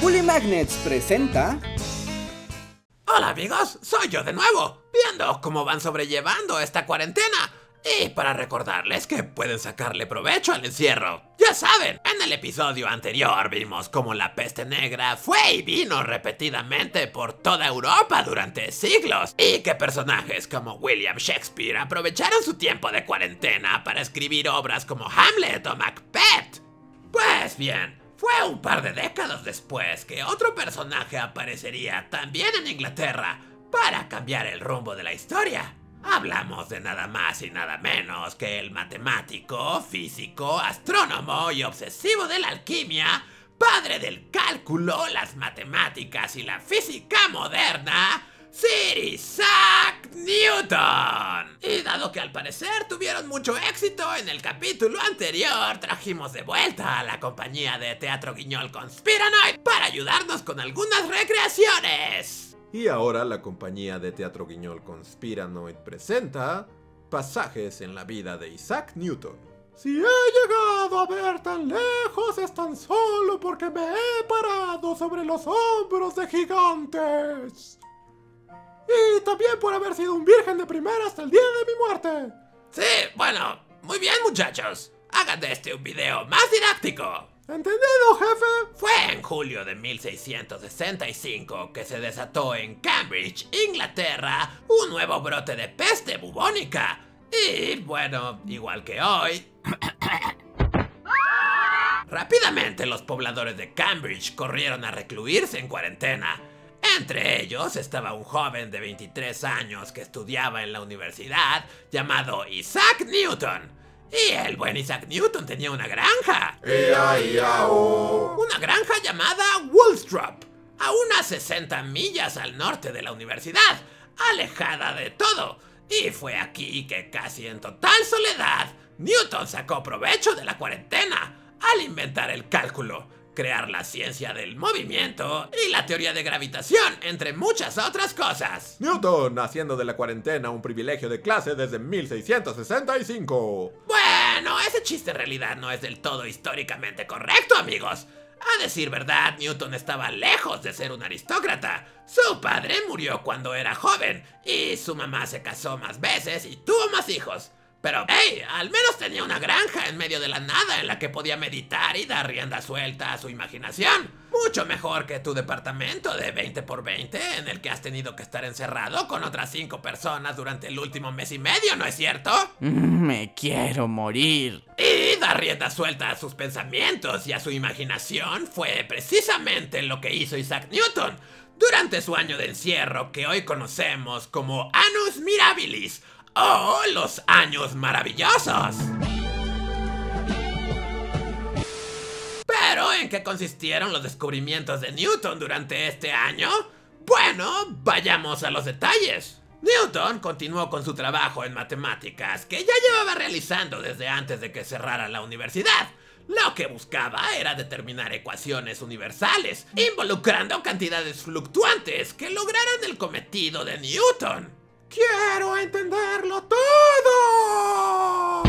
Bully Magnets presenta... Hola amigos, soy yo de nuevo, viendo cómo van sobrellevando esta cuarentena. Y para recordarles que pueden sacarle provecho al encierro. Ya saben, en el episodio anterior vimos cómo la peste negra fue y vino repetidamente por toda Europa durante siglos. Y que personajes como William Shakespeare aprovecharon su tiempo de cuarentena para escribir obras como Hamlet o Macbeth. Pues bien, fue un par de décadas después que otro personaje aparecería también en Inglaterra para cambiar el rumbo de la historia. Hablamos de nada más y nada menos que el matemático, físico, astrónomo y obsesivo de la alquimia, padre del cálculo, las matemáticas y la física moderna, Sir Isaac Newton. Y dado que al parecer tuvieron mucho éxito en el capítulo anterior, trajimos de vuelta a la compañía de Teatro Guiñol Conspiranoid para ayudarnos con algunas recreaciones. Y ahora la compañía de Teatro Guiñol Conspiranoid presenta Pasajes en la vida de Isaac Newton. Si he llegado a ver tan lejos es tan solo porque me he parado sobre los hombros de gigantes. Y también por haber sido un virgen de primera hasta el día de mi muerte. Sí, bueno, muy bien muchachos. Hagan de este un video más didáctico. ¿Entendido, jefe? Fue en julio de 1665 que se desató en Cambridge, Inglaterra, un nuevo brote de peste bubónica. Y, bueno, igual que hoy... Rápidamente los pobladores de Cambridge corrieron a recluirse en cuarentena. Entre ellos estaba un joven de 23 años que estudiaba en la universidad llamado Isaac Newton. Y el buen Isaac Newton tenía una granja. Una granja llamada Woolstrop, a unas 60 millas al norte de la universidad, alejada de todo. Y fue aquí que casi en total soledad, Newton sacó provecho de la cuarentena al inventar el cálculo crear la ciencia del movimiento y la teoría de gravitación, entre muchas otras cosas. Newton haciendo de la cuarentena un privilegio de clase desde 1665. Bueno, ese chiste en realidad no es del todo históricamente correcto, amigos. A decir verdad, Newton estaba lejos de ser un aristócrata. Su padre murió cuando era joven y su mamá se casó más veces y tuvo más hijos. Pero, hey, al menos tenía una granja en medio de la nada en la que podía meditar y dar rienda suelta a su imaginación. Mucho mejor que tu departamento de 20 por 20 en el que has tenido que estar encerrado con otras 5 personas durante el último mes y medio, ¿no es cierto? Mm, me quiero morir. Y dar rienda suelta a sus pensamientos y a su imaginación fue precisamente lo que hizo Isaac Newton durante su año de encierro que hoy conocemos como Anus Mirabilis ¡Oh, los años maravillosos! ¿Pero en qué consistieron los descubrimientos de Newton durante este año? Bueno, vayamos a los detalles. Newton continuó con su trabajo en matemáticas, que ya llevaba realizando desde antes de que cerrara la universidad. Lo que buscaba era determinar ecuaciones universales, involucrando cantidades fluctuantes que lograran el cometido de Newton. ¡Quiero entenderlo todo!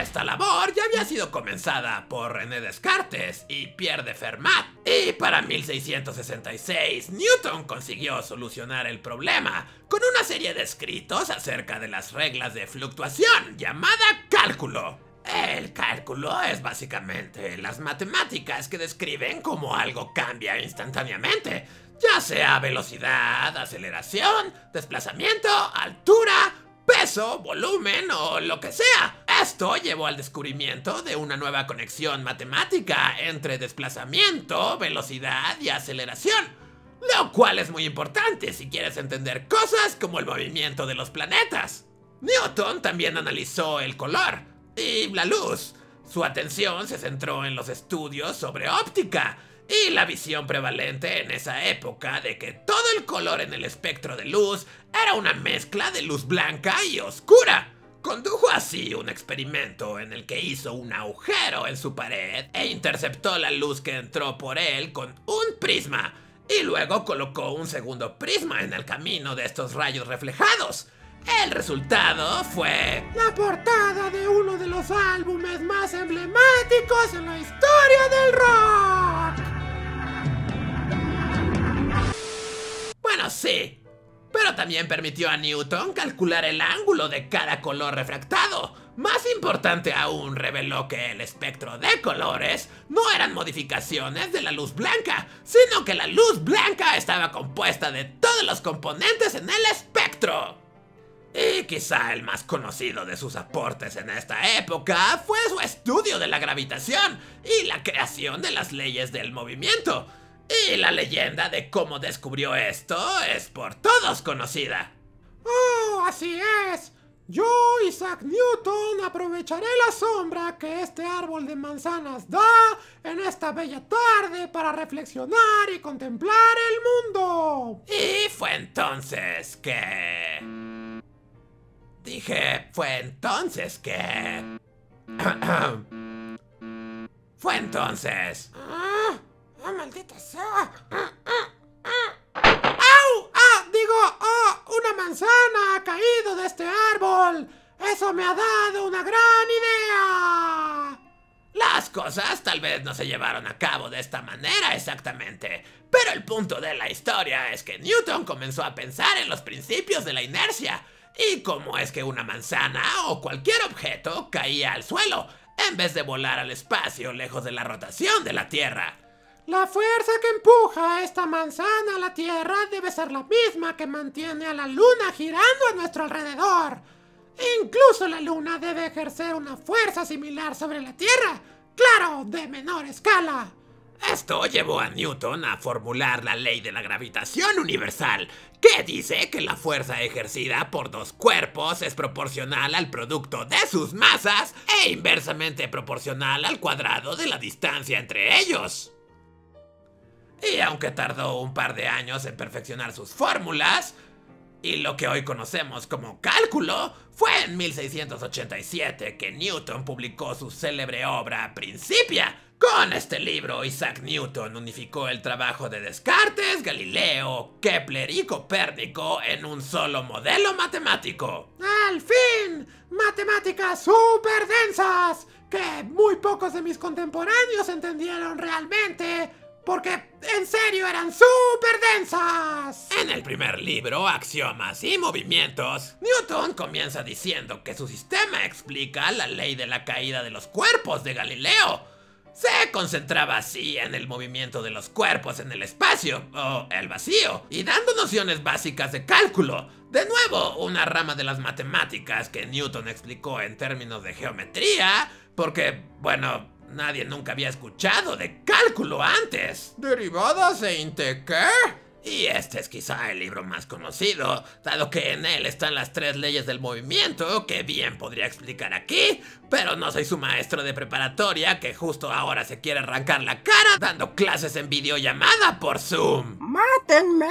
Esta labor ya había sido comenzada por René Descartes y Pierre de Fermat, y para 1666 Newton consiguió solucionar el problema con una serie de escritos acerca de las reglas de fluctuación llamada cálculo. El cálculo es básicamente las matemáticas que describen cómo algo cambia instantáneamente, ya sea velocidad, aceleración, desplazamiento, altura, peso, volumen o lo que sea. Esto llevó al descubrimiento de una nueva conexión matemática entre desplazamiento, velocidad y aceleración. Lo cual es muy importante si quieres entender cosas como el movimiento de los planetas. Newton también analizó el color y la luz. Su atención se centró en los estudios sobre óptica y la visión prevalente en esa época de que todo el color en el espectro de luz era una mezcla de luz blanca y oscura. Condujo así un experimento en el que hizo un agujero en su pared e interceptó la luz que entró por él con un prisma y luego colocó un segundo prisma en el camino de estos rayos reflejados. El resultado fue la portada de uno de los álbumes más emblemáticos en la historia del rock. Bueno, sí, pero también permitió a Newton calcular el ángulo de cada color refractado. Más importante aún, reveló que el espectro de colores no eran modificaciones de la luz blanca, sino que la luz blanca estaba compuesta de todos los componentes en el espectro. Quizá el más conocido de sus aportes en esta época fue su estudio de la gravitación y la creación de las leyes del movimiento. Y la leyenda de cómo descubrió esto es por todos conocida. ¡Oh, así es! Yo, Isaac Newton, aprovecharé la sombra que este árbol de manzanas da en esta bella tarde para reflexionar y contemplar el mundo. Y fue entonces que... Dije, fue entonces que... fue entonces... ¡Ah! ¡Ah, maldita sea! ¡Au! ¡Ah! Digo, ¡oh! ¡Una manzana ha caído de este árbol! ¡Eso me ha dado una gran idea! Las cosas tal vez no se llevaron a cabo de esta manera exactamente, pero el punto de la historia es que Newton comenzó a pensar en los principios de la inercia y cómo es que una manzana o cualquier objeto caía al suelo en vez de volar al espacio lejos de la rotación de la Tierra. La fuerza que empuja a esta manzana a la Tierra debe ser la misma que mantiene a la Luna girando a nuestro alrededor. Incluso la Luna debe ejercer una fuerza similar sobre la Tierra, claro, de menor escala. Esto llevó a Newton a formular la ley de la gravitación universal, que dice que la fuerza ejercida por dos cuerpos es proporcional al producto de sus masas e inversamente proporcional al cuadrado de la distancia entre ellos. Y aunque tardó un par de años en perfeccionar sus fórmulas, y lo que hoy conocemos como cálculo, fue en 1687 que Newton publicó su célebre obra Principia. Con este libro, Isaac Newton unificó el trabajo de Descartes, Galileo, Kepler y Copérnico en un solo modelo matemático. ¡Al fin! ¡Matemáticas súper densas! Que muy pocos de mis contemporáneos entendieron realmente porque en serio eran súper densas. En el primer libro, Axiomas y Movimientos, Newton comienza diciendo que su sistema explica la ley de la caída de los cuerpos de Galileo. Se concentraba así en el movimiento de los cuerpos en el espacio, o el vacío, y dando nociones básicas de cálculo. De nuevo, una rama de las matemáticas que Newton explicó en términos de geometría, porque, bueno, Nadie nunca había escuchado de cálculo antes. ¿Derivadas e inte? Y este es quizá el libro más conocido, dado que en él están las tres leyes del movimiento que bien podría explicar aquí, pero no soy su maestro de preparatoria que justo ahora se quiere arrancar la cara dando clases en videollamada por Zoom. ¡Mátenme!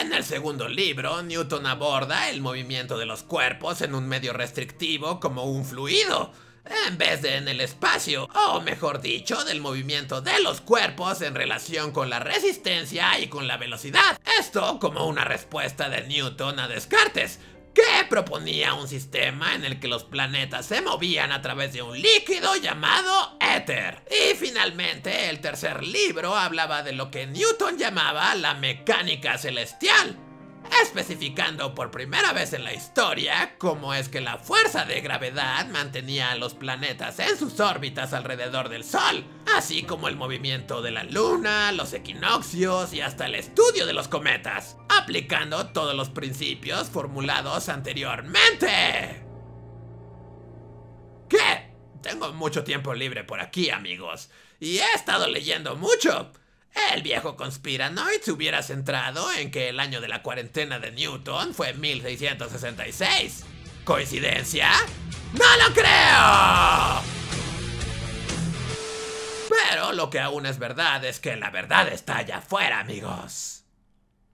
En el segundo libro, Newton aborda el movimiento de los cuerpos en un medio restrictivo como un fluido en vez de en el espacio, o mejor dicho, del movimiento de los cuerpos en relación con la resistencia y con la velocidad. Esto como una respuesta de Newton a Descartes, que proponía un sistema en el que los planetas se movían a través de un líquido llamado éter. Y finalmente, el tercer libro hablaba de lo que Newton llamaba la mecánica celestial especificando por primera vez en la historia cómo es que la fuerza de gravedad mantenía a los planetas en sus órbitas alrededor del Sol, así como el movimiento de la Luna, los equinoccios y hasta el estudio de los cometas, aplicando todos los principios formulados anteriormente. ¿Qué? Tengo mucho tiempo libre por aquí, amigos, y he estado leyendo mucho. El viejo conspiranoid se hubiera centrado en que el año de la cuarentena de Newton fue 1666. ¿Coincidencia? ¡No lo creo! Pero lo que aún es verdad es que la verdad está allá afuera, amigos.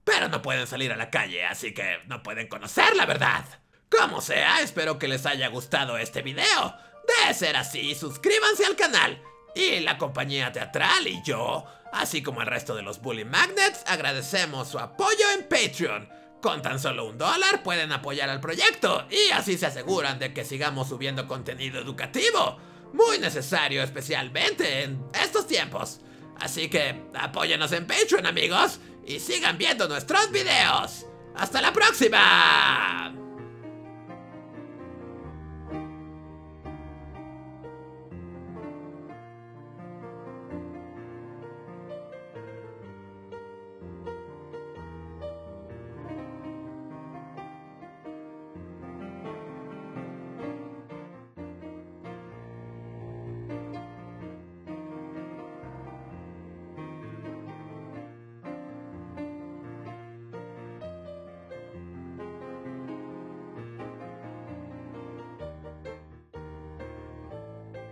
Pero no pueden salir a la calle, así que no pueden conocer la verdad. Como sea, espero que les haya gustado este video. De ser así, suscríbanse al canal. Y la compañía teatral y yo Así como el resto de los Bully Magnets, agradecemos su apoyo en Patreon. Con tan solo un dólar pueden apoyar al proyecto y así se aseguran de que sigamos subiendo contenido educativo. Muy necesario especialmente en estos tiempos. Así que apóyenos en Patreon amigos y sigan viendo nuestros videos. ¡Hasta la próxima!